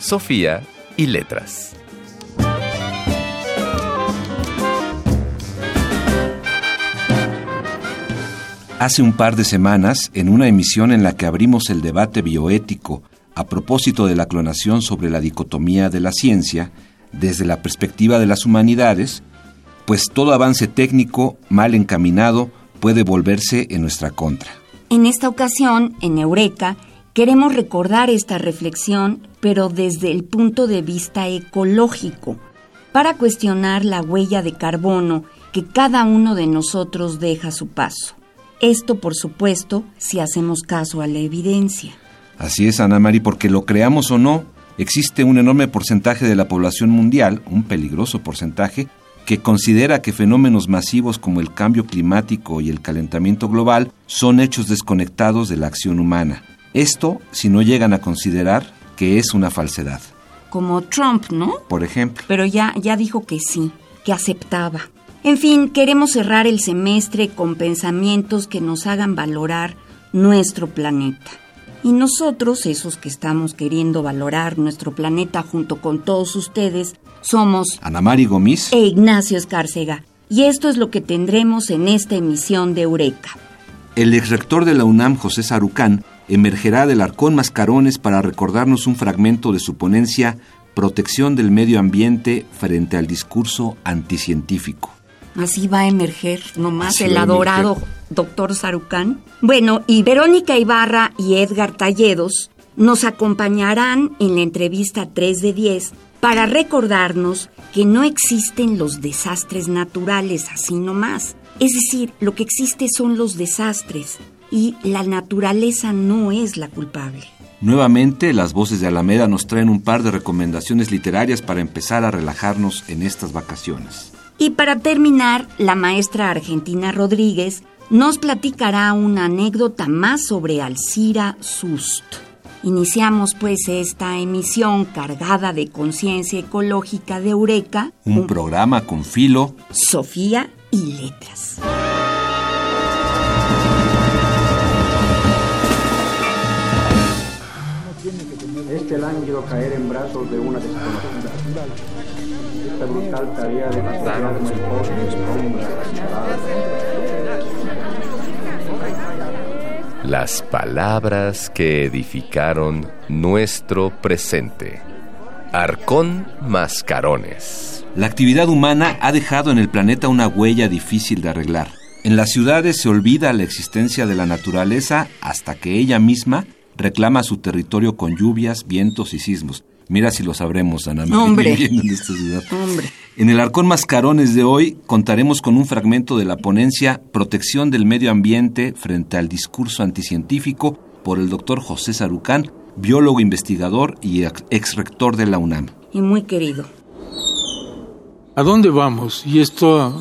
Sofía y letras. Hace un par de semanas, en una emisión en la que abrimos el debate bioético a propósito de la clonación sobre la dicotomía de la ciencia, desde la perspectiva de las humanidades, pues todo avance técnico mal encaminado puede volverse en nuestra contra. En esta ocasión, en Eureka, queremos recordar esta reflexión, pero desde el punto de vista ecológico, para cuestionar la huella de carbono que cada uno de nosotros deja a su paso. Esto, por supuesto, si hacemos caso a la evidencia. Así es, Ana Mari, porque lo creamos o no, existe un enorme porcentaje de la población mundial, un peligroso porcentaje, que considera que fenómenos masivos como el cambio climático y el calentamiento global son hechos desconectados de la acción humana. Esto si no llegan a considerar que es una falsedad. Como Trump, ¿no? Por ejemplo. Pero ya, ya dijo que sí, que aceptaba. En fin, queremos cerrar el semestre con pensamientos que nos hagan valorar nuestro planeta. Y nosotros, esos que estamos queriendo valorar nuestro planeta junto con todos ustedes, somos Ana Mari Gomis e Ignacio Escárcega. Y esto es lo que tendremos en esta emisión de Eureka. El exrector de la UNAM, José Sarucán, emergerá del Arcón Mascarones para recordarnos un fragmento de su ponencia Protección del Medio Ambiente frente al discurso anticientífico. Así va a emerger nomás el adorado doctor Sarucán. Bueno, y Verónica Ibarra y Edgar Talledos nos acompañarán en la entrevista 3 de 10 para recordarnos que no existen los desastres naturales así nomás. Es decir, lo que existe son los desastres y la naturaleza no es la culpable. Nuevamente, las voces de Alameda nos traen un par de recomendaciones literarias para empezar a relajarnos en estas vacaciones. Y para terminar, la maestra Argentina Rodríguez nos platicará una anécdota más sobre Alcira Sust. Iniciamos pues esta emisión cargada de conciencia ecológica de Eureka. Un, programa con filo, Sofía y letras. Este lánguido caer en brazos de una desconocida. Esta brutal tarea de pastorearme el pobre Las palabras que edificaron nuestro presente. Arcón Mascarones. La actividad humana ha dejado en el planeta una huella difícil de arreglar. En las ciudades se olvida la existencia de la naturaleza hasta que ella misma reclama su territorio con lluvias, vientos y sismos. Mira si lo sabremos, Ana María, Hombre. viviendo en esta ciudad. Hombre. En el Arcón Mascarones de hoy contaremos con un fragmento de la ponencia Protección del Medio Ambiente frente al discurso anticientífico por el doctor José Sarucán, biólogo investigador y ex ex rector de la UNAM. Y muy querido. ¿A dónde vamos? Y esto,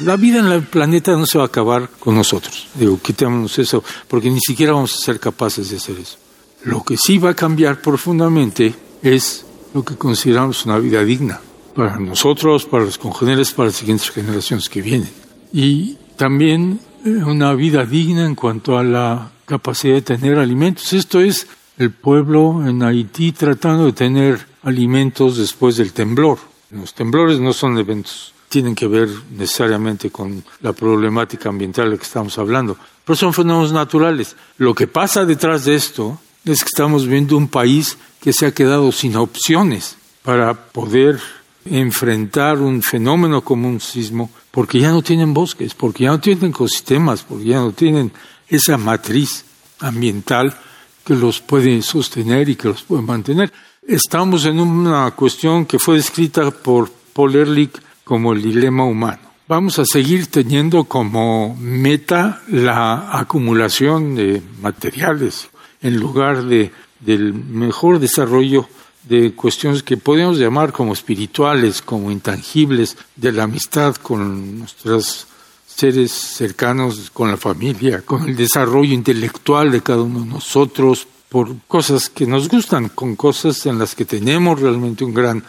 la vida en el planeta no se va a acabar con nosotros. Digo, quitémonos eso, porque ni siquiera vamos a ser capaces de hacer eso. Lo que sí va a cambiar profundamente es lo que consideramos una vida digna para nosotros, para los congéneres, para las siguientes generaciones que vienen. Y también eh, una vida digna en cuanto a la capacidad de tener alimentos. Esto es el pueblo en Haití tratando de tener alimentos después del temblor. Los temblores no son eventos, tienen que ver necesariamente con la problemática ambiental de la que estamos hablando, pero son fenómenos naturales. Lo que pasa detrás de esto es que estamos viendo un país que se ha quedado sin opciones para poder enfrentar un fenómeno como un sismo, porque ya no tienen bosques, porque ya no tienen ecosistemas, porque ya no tienen esa matriz ambiental que los puede sostener y que los puede mantener. Estamos en una cuestión que fue descrita por Paul Ehrlich como el dilema humano. Vamos a seguir teniendo como meta la acumulación de materiales en lugar de, del mejor desarrollo de cuestiones que podemos llamar como espirituales, como intangibles, de la amistad con nuestros seres cercanos, con la familia, con el desarrollo intelectual de cada uno de nosotros, por cosas que nos gustan, con cosas en las que tenemos realmente un gran eh,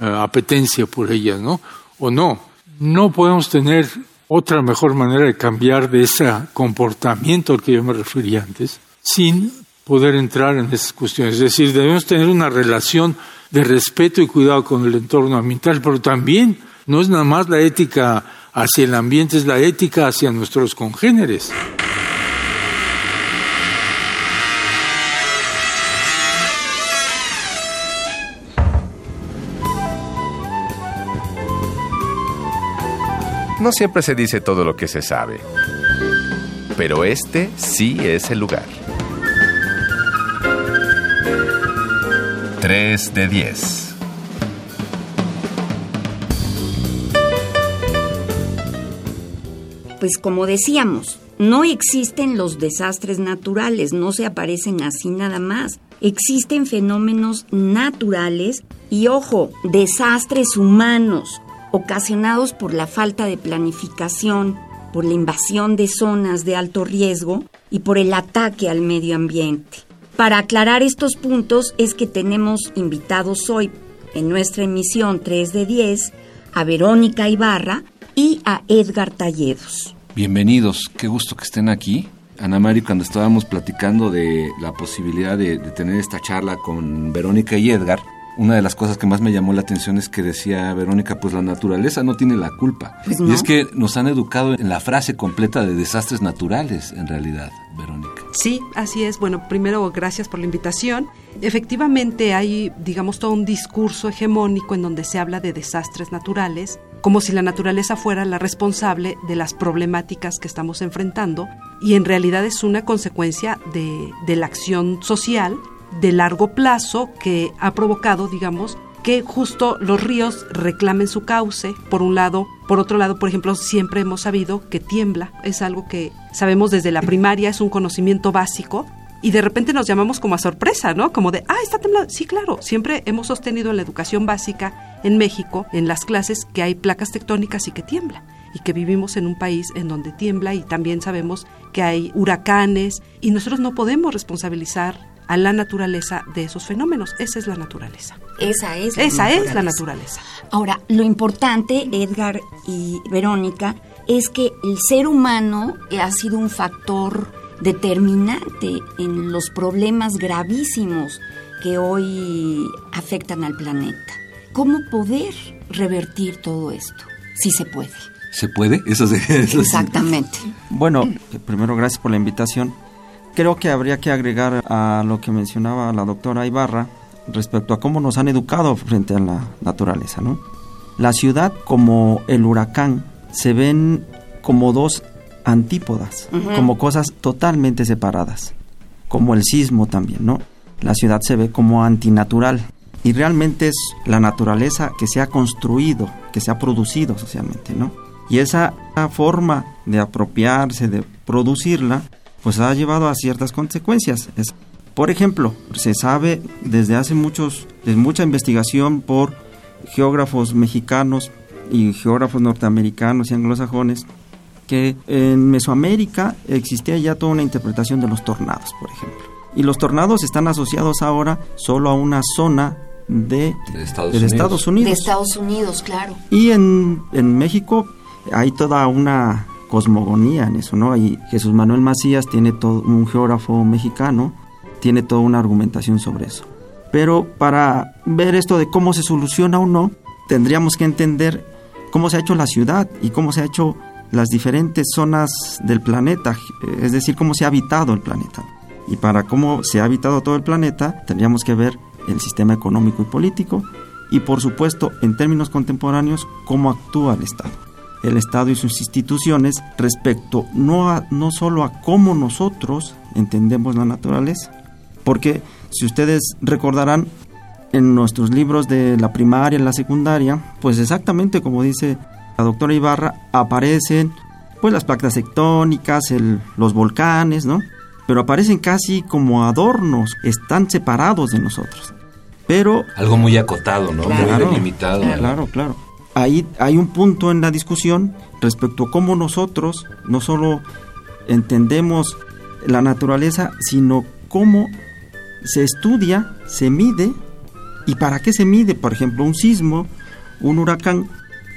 apetencia por ellas, ¿no? O no. No podemos tener otra mejor manera de cambiar de ese comportamiento al que yo me refería antes, sin poder entrar en esas cuestiones. Es decir, debemos tener una relación de respeto y cuidado con el entorno ambiental, pero también no es nada más la ética hacia el ambiente, es la ética hacia nuestros congéneres. No siempre se dice todo lo que se sabe, pero este sí es el lugar. 3 de 10. Pues como decíamos, no existen los desastres naturales, no se aparecen así nada más. Existen fenómenos naturales y, ojo, desastres humanos ocasionados por la falta de planificación, por la invasión de zonas de alto riesgo y por el ataque al medio ambiente. Para aclarar estos puntos es que tenemos invitados hoy en nuestra emisión 3 de 10 a Verónica Ibarra y a Edgar Talledos. Bienvenidos, qué gusto que estén aquí. Ana Mari, cuando estábamos platicando de la posibilidad de, de tener esta charla con Verónica y Edgar, una de las cosas que más me llamó la atención es que decía Verónica, pues la naturaleza no tiene la culpa. Pues Y es que nos han educado en la frase completa de desastres naturales, en realidad, Verónica. Sí, así es. Bueno, primero, gracias por la invitación. Efectivamente, hay, digamos, todo un discurso hegemónico en donde se habla de desastres naturales, como si la naturaleza fuera la responsable de las problemáticas que estamos enfrentando, y en realidad es una consecuencia de, de la acción social de largo plazo que ha provocado, digamos, que justo los ríos reclamen su cauce, por un lado. Por otro lado, por ejemplo, siempre hemos sabido que tiembla. Es algo que sabemos desde la primaria, es un conocimiento básico. Y de repente nos llamamos como a sorpresa, ¿no? Como de, ah, está temblando. Sí, claro, siempre hemos sostenido en la educación básica en México, en las clases, que hay placas tectónicas y que tiembla. Y que vivimos en un país en donde tiembla y también sabemos que hay huracanes. Y nosotros no podemos responsabilizar a la naturaleza de esos fenómenos. Esa es la naturaleza. Esa es la Esa es la naturaleza. naturaleza. Ahora, lo importante, Edgar y Verónica, es que el ser humano ha sido un factor determinante en los problemas gravísimos que hoy afectan al planeta. ¿Cómo poder revertir todo esto? Si se puede. ¿Se puede? Eso se- eso sí. Exactamente. Bueno, eh, primero gracias por la invitación. Creo que habría que agregar a lo que mencionaba la doctora Ibarra respecto a cómo nos han educado frente a la naturaleza, ¿no? La ciudad como el huracán se ven como dos antípodas, como cosas totalmente separadas, como el sismo también, ¿no? La ciudad se ve como antinatural y realmente es la naturaleza que se ha construido, que se ha producido socialmente, ¿no? Y esa forma de apropiarse, de producirla, pues ha llevado a ciertas consecuencias. Es, por ejemplo, se sabe desde hace muchos, desde mucha investigación por geógrafos mexicanos y geógrafos norteamericanos y anglosajones que en Mesoamérica existía ya toda una interpretación de los tornados, por ejemplo. Y los tornados están asociados ahora solo a una zona de, De Estados de Unidos. Estados Unidos. De Estados Unidos, claro. Y en, en México hay toda una cosmogonía en eso, ¿no? Y Jesús Manuel Macías tiene todo, un geógrafo mexicano, tiene toda una argumentación sobre eso. Pero para ver esto de cómo se soluciona o no, tendríamos que entender cómo se ha hecho la ciudad y cómo se ha hecho las diferentes zonas del planeta, es decir, cómo se ha habitado el planeta. Y para cómo se ha habitado todo el planeta, tendríamos que ver el sistema económico y político y por supuesto, en términos contemporáneos, cómo actúa el Estado. El Estado y sus instituciones respecto no, a, no solo a cómo nosotros entendemos la naturaleza, porque si ustedes recordarán en nuestros libros de la primaria y la secundaria, pues exactamente como dice la doctora Ibarra, aparecen pues las placas tectónicas, el- los volcanes, ¿no? Pero aparecen casi como adornos, están separados de nosotros. Pero... Algo muy acotado, ¿no? Claro, muy delimitado. Claro, claro. Ahí hay un punto en la discusión respecto a cómo nosotros no solo entendemos la naturaleza, sino cómo se estudia, se mide y para qué se mide, por ejemplo, un sismo, un huracán,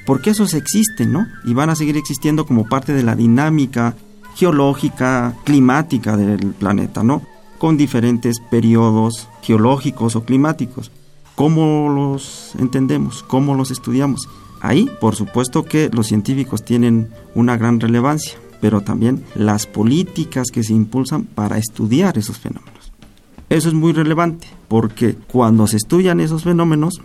porque esos existen, ¿no? Y van a seguir existiendo como parte de la dinámica geológica, climática del planeta, ¿no? Con diferentes periodos geológicos o climáticos. ¿Cómo los entendemos? ¿Cómo los estudiamos? Ahí, por supuesto que los científicos tienen una gran relevancia, pero también las políticas que se impulsan para estudiar esos fenómenos. Eso es muy relevante, porque cuando se estudian esos fenómenos,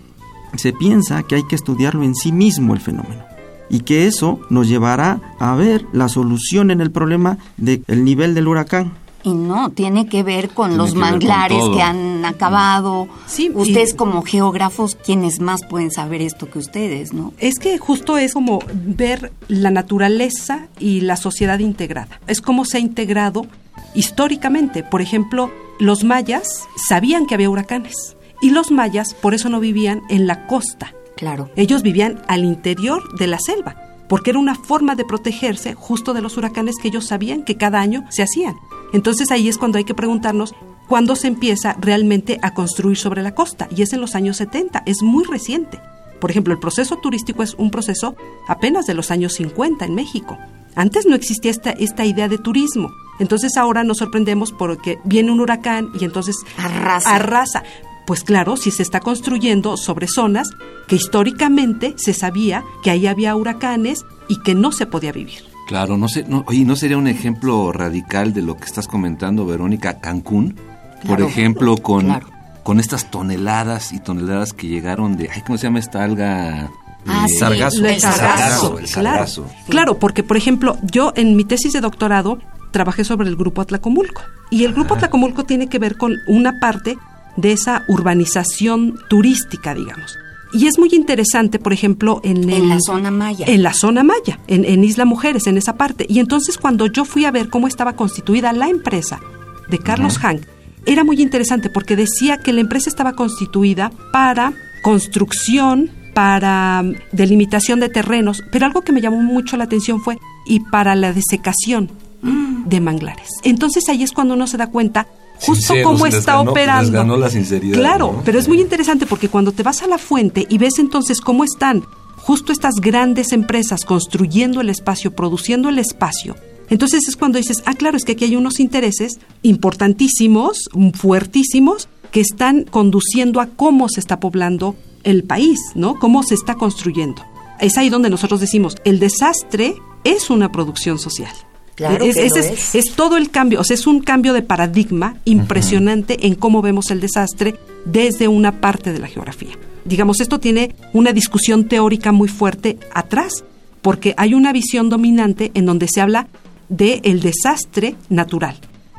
se piensa que hay que estudiarlo en sí mismo el fenómeno y que eso nos llevará a ver la solución en el problema del nivel del huracán. Y no, tiene que ver con los manglares que han acabado. Sí, ustedes como geógrafos, quienes más pueden saber esto que ustedes, ¿no? Es que justo es como ver la naturaleza y la sociedad integrada. Es como se ha integrado históricamente. Por ejemplo, los mayas sabían que había huracanes y los mayas por eso no vivían en la costa. Claro. Ellos vivían al interior de la selva, porque era una forma de protegerse justo de los huracanes que ellos sabían que cada año se hacían. Entonces ahí es cuando hay que preguntarnos cuándo se empieza realmente a construir sobre la costa, y es en los años 70, es muy reciente. Por ejemplo, el proceso turístico es un proceso apenas de los años 50 en México. Antes no existía esta, esta idea de turismo. Entonces ahora nos sorprendemos porque viene un huracán y entonces arrasa. arrasa. Pues claro, si se está construyendo sobre zonas que históricamente se sabía que ahí había huracanes y que no se podía vivir. Claro, no sé, no, oye, ¿no sería un ejemplo radical de lo que estás comentando, Verónica, Cancún? Por ejemplo, con, con estas toneladas y toneladas que llegaron de, ay, ¿cómo se llama esta alga? Ah, sí, sargazo. El sargazo, el claro. Claro, porque por ejemplo, yo en mi tesis de doctorado trabajé sobre el grupo Atlacomulco. Y el grupo Atlacomulco tiene que ver con una parte de esa urbanización turística, digamos. Y es muy interesante, por ejemplo, en, la zona maya. En la zona maya, en, en Isla Mujeres, en esa parte. Y entonces cuando yo fui a ver cómo estaba constituida la empresa de Carlos Hank, era muy interesante porque decía que la empresa estaba constituida para construcción, para mm, delimitación de terrenos, pero algo que me llamó mucho la atención fue y para la desecación de manglares. Entonces ahí es cuando uno se da cuenta justo Sinceros, cómo está ganó- operando. les ganó la sinceridad, Claro, ¿no? pero es muy interesante porque cuando te vas a la fuente y ves entonces cómo están justo estas grandes empresas construyendo el espacio, produciendo el espacio, entonces es cuando dices, ah, claro, es que aquí hay unos intereses importantísimos, fuertísimos, que están conduciendo a cómo se está poblando el país, ¿no? Cómo se está construyendo. Es ahí donde nosotros decimos, el desastre es una producción social. Claro es, que es- es. es todo el cambio, o sea, es un cambio de paradigma impresionante en cómo vemos el desastre desde una parte de la geografía. Digamos, esto tiene una discusión teórica muy fuerte atrás, porque hay una visión dominante en donde se habla de el desastre natural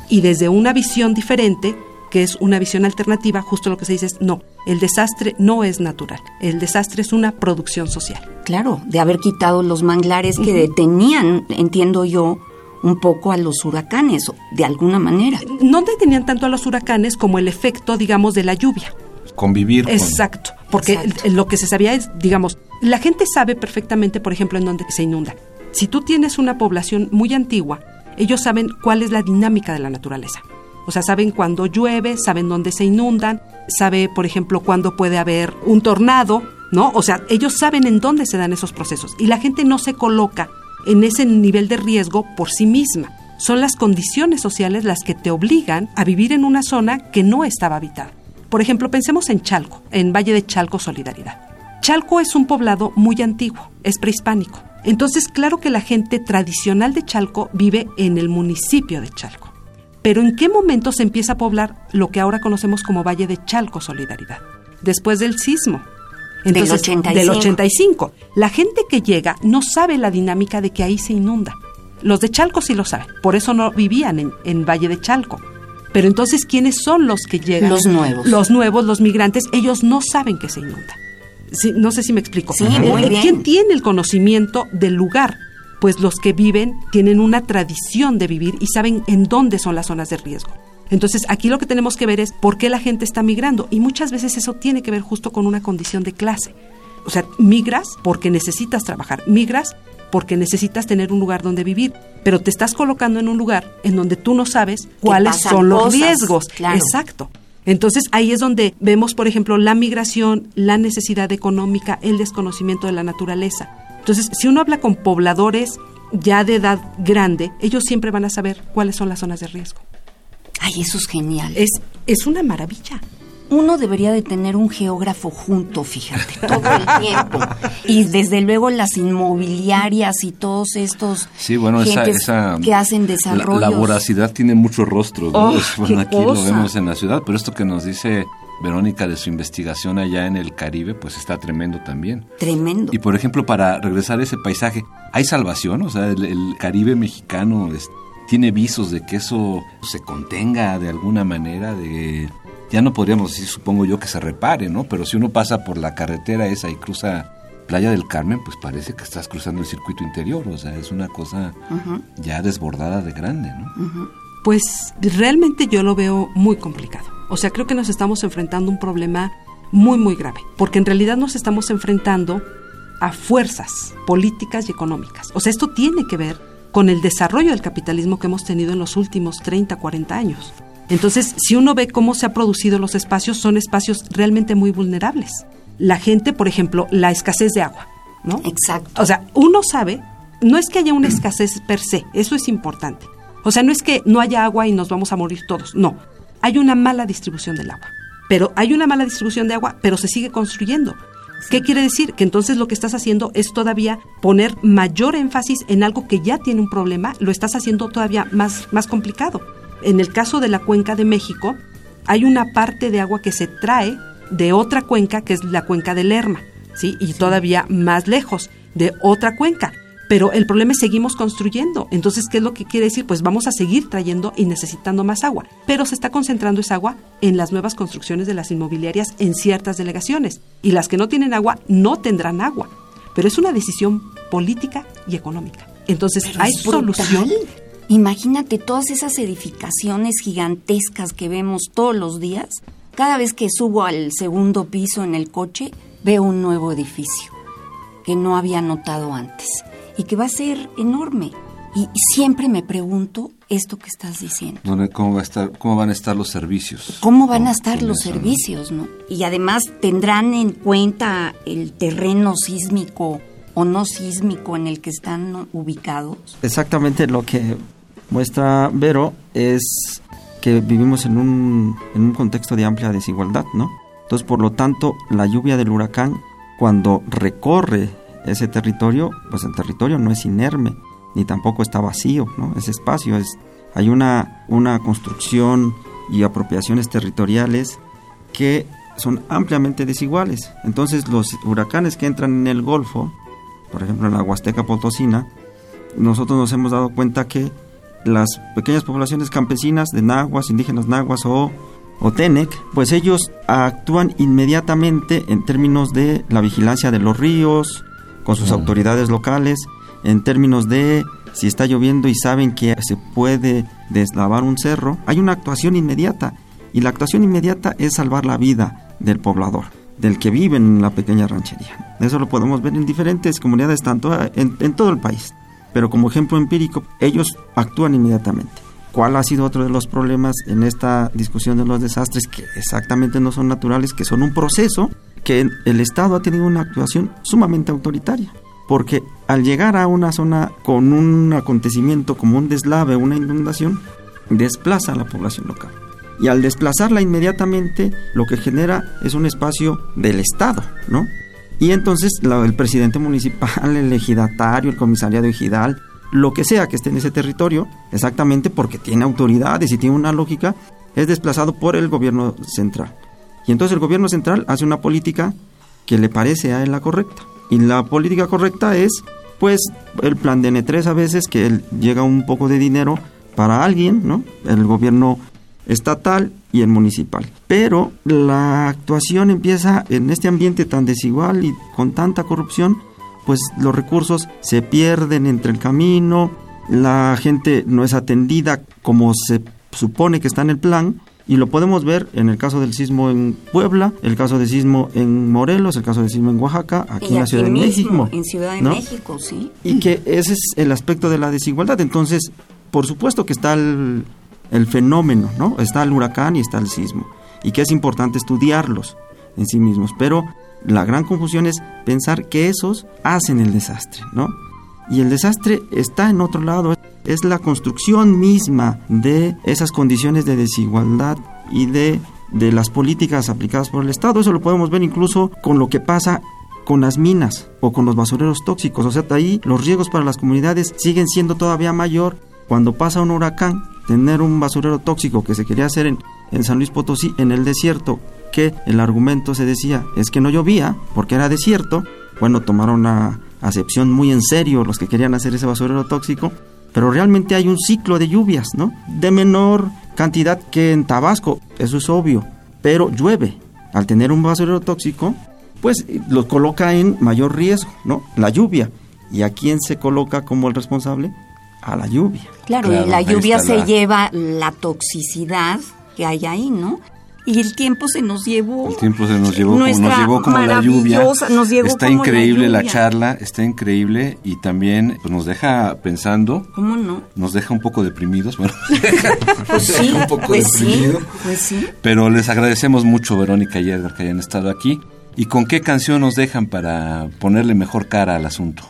y desde una visión diferente que es una visión alternativa, justo lo que se dice es, no, el desastre no es natural, el desastre es una producción social. Claro, de haber quitado los manglares que detenían, entiendo yo, un poco a los huracanes, de alguna manera. No detenían tanto a los huracanes como el efecto, digamos, de la lluvia. Convivir con... Exacto, porque Exacto. lo que se sabía es, digamos, la gente sabe perfectamente, por ejemplo, en dónde se inunda. Si tú tienes una población muy antigua, ellos saben cuál es la dinámica de la naturaleza. O sea, saben cuándo llueve, saben dónde se inundan, sabe, por ejemplo, cuándo puede haber un tornado, ¿no? O sea, ellos saben en dónde se dan esos procesos y la gente no se coloca en ese nivel de riesgo por sí misma. Son las condiciones sociales las que te obligan a vivir en una zona que no estaba habitada. Por ejemplo, pensemos en Chalco, en Valle de Chalco Solidaridad. Chalco es un poblado muy antiguo, es prehispánico. Entonces, claro que la gente tradicional de Chalco vive en el municipio de Chalco. Pero ¿en qué momento se empieza a poblar lo que ahora conocemos como Valle de Chalco Solidaridad? Después del sismo. Del 85. Del 85. La gente que llega no sabe la dinámica de que ahí se inunda. Los de Chalco sí lo saben, por eso no vivían en, en Valle de Chalco. Pero entonces, ¿quiénes son los que llegan? Los nuevos. Los nuevos, los migrantes, ellos no saben que se inunda. Sí, no sé si me explico. Sí, muy Eh, bien. ¿Quién tiene el conocimiento del lugar? Pues los que viven tienen una tradición de vivir y saben en dónde son las zonas de riesgo. Entonces, aquí lo que tenemos que ver es por qué la gente está migrando. Y muchas veces eso tiene que ver justo con una condición de clase. O sea, migras porque necesitas trabajar, migras porque necesitas tener un lugar donde vivir, pero te estás colocando en un lugar en donde tú no sabes cuáles son los riesgos. Exacto. Entonces ahí es donde vemos, por ejemplo, la migración, la necesidad económica, el desconocimiento de la naturaleza. Entonces, si uno habla con pobladores ya de edad grande, ellos siempre van a saber cuáles son las zonas de riesgo. Ay, eso es genial. Es, es una maravilla uno debería de tener un geógrafo junto, fíjate, todo el tiempo. Y desde luego las inmobiliarias y todos estos sí, bueno, esa, que hacen desarrollo. La, voracidad tiene muchos rostros, ¿no? Oh, aquí lo vemos en la ciudad, pero esto que nos dice Verónica de su investigación allá en el Caribe, pues está tremendo también. Tremendo. Y por ejemplo, para regresar a ese paisaje, ¿hay salvación? O sea, el, Caribe mexicano tiene visos de que eso se contenga de alguna manera, de ya no podríamos decir, supongo yo, que se repare, ¿no? Pero si uno pasa por la carretera esa y cruza Playa del Carmen, pues parece que estás cruzando el circuito interior, o sea, es una cosa ya desbordada de grande, ¿no? Pues realmente yo lo veo muy complicado. O sea, creo que nos estamos enfrentando a un problema muy, muy grave, porque en realidad nos estamos enfrentando a fuerzas políticas y económicas. O sea, esto tiene que ver con el desarrollo del capitalismo que hemos tenido en los últimos 30, 40 años. Entonces, si uno ve cómo se han producido los espacios, son espacios realmente muy vulnerables. La gente, por ejemplo, la escasez de agua, ¿no? Exacto. O sea, uno sabe, no es que haya una escasez per se, eso es importante. O sea, no es que no haya agua y nos vamos a morir todos, no. Hay una mala distribución del agua. Pero hay una mala distribución de agua, pero se sigue construyendo. ¿Qué quiere decir? Que entonces lo que estás haciendo es todavía poner mayor énfasis en algo que ya tiene un problema, lo estás haciendo todavía más, más complicado. En el caso de la cuenca de México, hay una parte de agua que se trae de otra cuenca, que es la cuenca del Lerma, ¿sí? Y todavía más lejos, de otra cuenca. Pero el problema es seguimos construyendo. Entonces, ¿qué es lo que quiere decir? Pues vamos a seguir trayendo y necesitando más agua. Pero se está concentrando esa agua en las nuevas construcciones de las inmobiliarias en ciertas delegaciones. Y las que no tienen agua no tendrán agua. Pero es una decisión política y económica. Entonces, ¿hay solución? Imagínate todas esas edificaciones gigantescas que vemos todos los días. Cada vez que subo al segundo piso en el coche, veo un nuevo edificio que no había notado antes y que va a ser enorme. Y siempre me pregunto esto que estás diciendo. ¿Cómo, va a estar, cómo van a estar los servicios? ¿Cómo van a estar los servicios? ¿no? Y además tendrán en cuenta el terreno sísmico o no sísmico en el que están ubicados. Exactamente lo que muestra Vero es que vivimos en un, en un contexto de amplia desigualdad, ¿no? Entonces, por lo tanto, la lluvia del huracán, cuando recorre ese territorio, pues el territorio no es inerme, ni tampoco está vacío, ¿no? Ese espacio es... Hay una, una construcción y apropiaciones territoriales que son ampliamente desiguales. Entonces, los huracanes que entran en el Golfo, por ejemplo en la Huasteca Potosina, nosotros nos hemos dado cuenta que las pequeñas poblaciones campesinas de nahuas, indígenas nahuas o, o Tenec, pues ellos actúan inmediatamente en términos de la vigilancia de los ríos, con sus autoridades locales, en términos de si está lloviendo y saben que se puede deslavar un cerro, hay una actuación inmediata. Y la actuación inmediata es salvar la vida del poblador, del que vive en la pequeña ranchería. Eso lo podemos ver en diferentes comunidades, tanto en, en todo el país pero como ejemplo empírico, ellos actúan inmediatamente. ¿Cuál ha sido otro de los problemas en esta discusión de los desastres que exactamente no son naturales, que son un proceso que el Estado ha tenido una actuación sumamente autoritaria? Porque al llegar a una zona con un acontecimiento como un deslave, una inundación, desplaza a la población local. Y al desplazarla inmediatamente, lo que genera es un espacio del Estado, ¿no? Y entonces el presidente municipal, el ejidatario, el comisariado ejidal, lo que sea que esté en ese territorio, exactamente porque tiene autoridades y tiene una lógica, es desplazado por el gobierno central. Y entonces el gobierno central hace una política que le parece a él la correcta. Y la política correcta es, pues, el plan de N3 a veces, que llega un poco de dinero para alguien, ¿no? El gobierno estatal y el municipal. Pero la actuación empieza en este ambiente tan desigual y con tanta corrupción, pues los recursos se pierden entre el camino, la gente no es atendida como se supone que está en el plan y lo podemos ver en el caso del sismo en Puebla, el caso del sismo en Morelos, el caso del sismo en Oaxaca, aquí en la Ciudad de México. En Ciudad de México, sí. Y que ese es el aspecto de la desigualdad. Entonces, por supuesto que está el, el fenómeno, ¿no? Está el huracán y está el sismo. Y que es importante estudiarlos en sí mismos. Pero la gran confusión es pensar que esos hacen el desastre, ¿no? Y el desastre está en otro lado, es la construcción misma de esas condiciones de desigualdad y de, de las políticas aplicadas por el Estado. Eso lo podemos ver incluso con lo que pasa con las minas o con los basureros tóxicos. O sea, ahí los riesgos para las comunidades siguen siendo todavía mayor cuando pasa un huracán. Tener un basurero tóxico que se quería hacer en, en San Luis Potosí, en el desierto, que el argumento se decía es que no llovía porque era desierto. Bueno, tomaron una acepción muy en serio los que querían hacer ese basurero tóxico, pero realmente hay un ciclo de lluvias, ¿no? De menor cantidad que en Tabasco, eso es obvio, pero llueve. Al tener un basurero tóxico, pues lo coloca en mayor riesgo, ¿no? La lluvia. ¿Y a quién se coloca como el responsable? A la lluvia. Claro, y la lluvia se lleva la toxicidad que hay ahí, ¿no? Y el tiempo se nos llevó. El tiempo se nos llevó, como, nos llevó como la lluvia. está increíble la, charla, está increíble y también pues, nos deja pensando. ¿Cómo no? Nos deja un poco deprimidos, bueno. pues sí, un poco pues sí, pues sí. Pero les agradecemos mucho, Verónica y Edgar, que hayan estado aquí. ¿Y con qué canción nos dejan para ponerle mejor cara al asunto?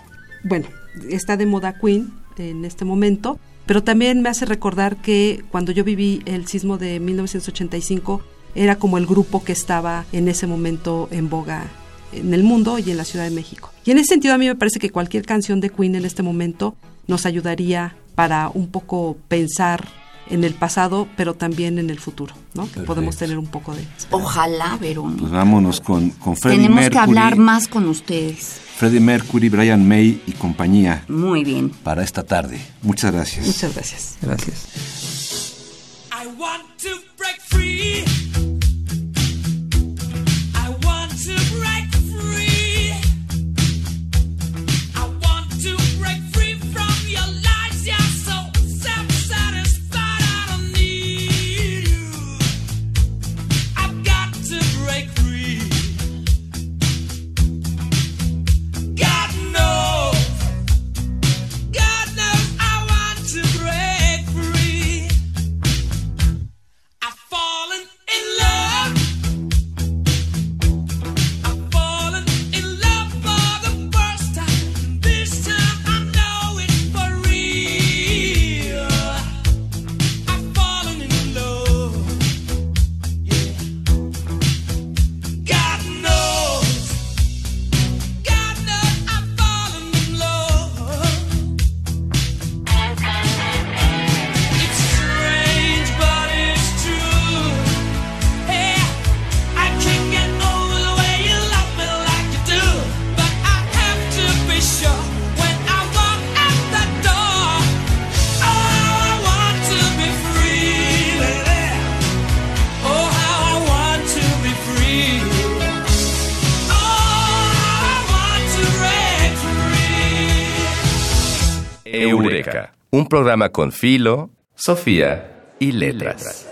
Bueno, está de moda Queen en este momento, pero también me hace recordar que cuando yo viví el sismo de 1985, era como el grupo que estaba en ese momento en boga en el mundo y en la Ciudad de México. Y en ese sentido a mí me parece que cualquier canción de Queen en este momento nos ayudaría para un poco pensar en el pasado, pero también en el futuro, ¿no? Que podemos tener un poco de... Ojalá, Verón. Pues vámonos con, con Freddie Tenemos que hablar más con ustedes. Freddie Mercury, Brian May y compañía. Muy bien. Para esta tarde. Muchas gracias. Muchas gracias. Gracias. I want to un programa con Filo, Sofía y Letras.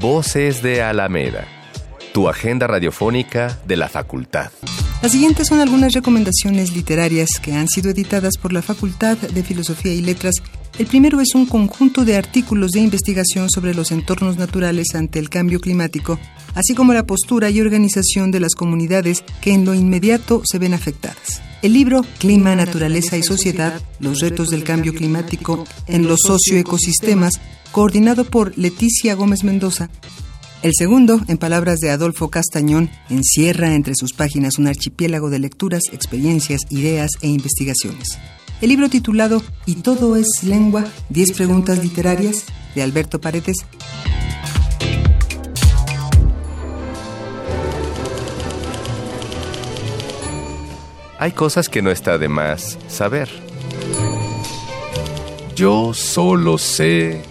Voces de Alameda, tu agenda radiofónica de la facultad. Las siguientes son algunas recomendaciones literarias que han sido editadas por la Facultad de Filosofía y Letras. El primero es un conjunto de artículos de investigación sobre los entornos naturales ante el cambio climático, así como la postura y organización de las comunidades que en lo inmediato se ven afectadas. El libro Clima, Naturaleza y Sociedad, los retos del cambio climático en los socioecosistemas, coordinado por Leticia Gómez Mendoza. El segundo, en palabras de Adolfo Castañón, encierra entre sus páginas un archipiélago de lecturas, experiencias, ideas e investigaciones. El libro titulado Y todo es lengua, 10 preguntas literarias, de Alberto Paredes, hay cosas que no está de más saber. Yo solo sé.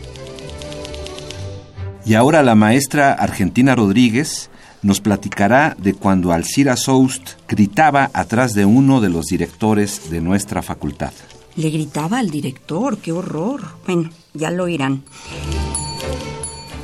Y ahora la maestra Argentina Rodríguez nos platicará de cuando Alcira Soust gritaba atrás de uno de los directores de nuestra facultad. Le gritaba al director, qué horror. Bueno, ya lo irán.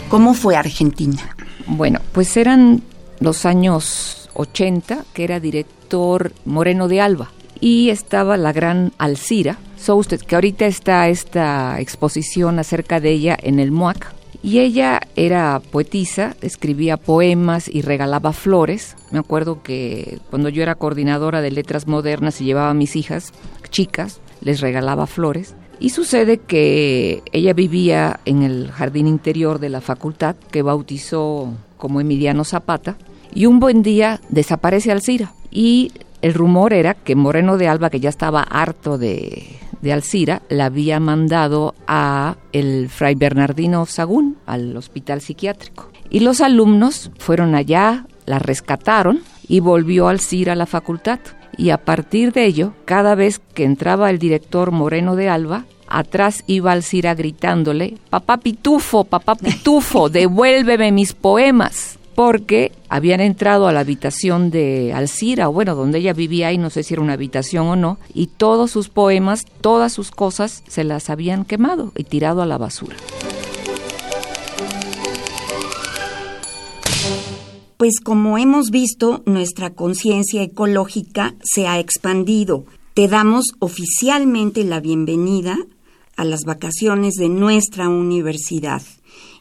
¿Cómo fue Argentina? Bueno, pues eran los años 80, que era director Moreno de Alba, y estaba la gran Alcira usted que ahorita está esta exposición acerca de ella en el MUAC, y ella era poetisa, escribía poemas y regalaba flores. Me acuerdo que cuando yo era coordinadora de letras modernas y llevaba a mis hijas, chicas, les regalaba flores. Y sucede que ella vivía en el jardín interior de la facultad, que bautizó como Emiliano Zapata, y un buen día desaparece Alcira. Y el rumor era que Moreno de Alba, que ya estaba harto de, de Alcira la había mandado a el Fray Bernardino Sagún, al hospital psiquiátrico. Y los alumnos fueron allá, la rescataron y volvió Alcira a la facultad. Y a partir de ello, cada vez que entraba el director Moreno de Alba, atrás iba Alcira gritándole, papá pitufo, papá pitufo, devuélveme mis poemas porque habían entrado a la habitación de Alcira, o bueno, donde ella vivía ahí, no sé si era una habitación o no, y todos sus poemas, todas sus cosas se las habían quemado y tirado a la basura. Pues como hemos visto, nuestra conciencia ecológica se ha expandido. Te damos oficialmente la bienvenida a las vacaciones de nuestra universidad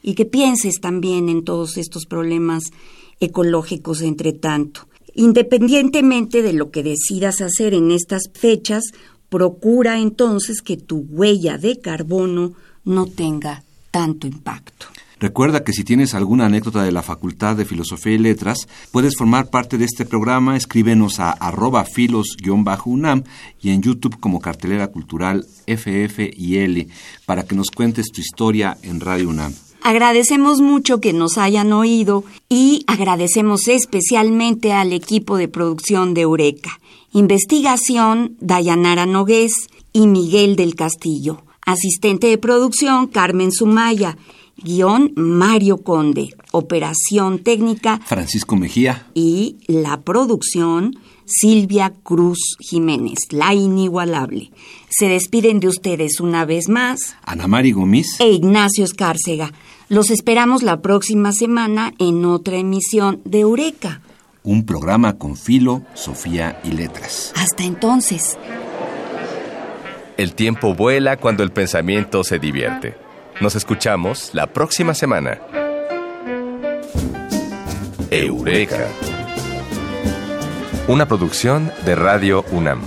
y que pienses también en todos estos problemas ecológicos entre tanto. Independientemente de lo que decidas hacer en estas fechas, procura entonces que tu huella de carbono no tenga tanto impacto. Recuerda que si tienes alguna anécdota de la Facultad de Filosofía y Letras, puedes formar parte de este programa. Escríbenos a arroba filos-unam y en YouTube como cartelera cultural FF y L para que nos cuentes tu historia en Radio UNAM. Agradecemos mucho que nos hayan oído y agradecemos especialmente al equipo de producción de Eureka. Investigación, Dayanara Nogués y Miguel del Castillo. Asistente de producción, Carmen Sumaya. Guión, Mario Conde. Operación técnica, Francisco Mejía. Y la producción, Silvia Cruz Jiménez, la inigualable. Se despiden de ustedes una vez más. Ana Mari Gómez. E Ignacio Escárcega. Los esperamos la próxima semana en otra emisión de Eureka. Un programa con filo, Sofía y letras. Hasta entonces. El tiempo vuela cuando el pensamiento se divierte. Nos escuchamos la próxima semana. Eureka. Una producción de Radio UNAM.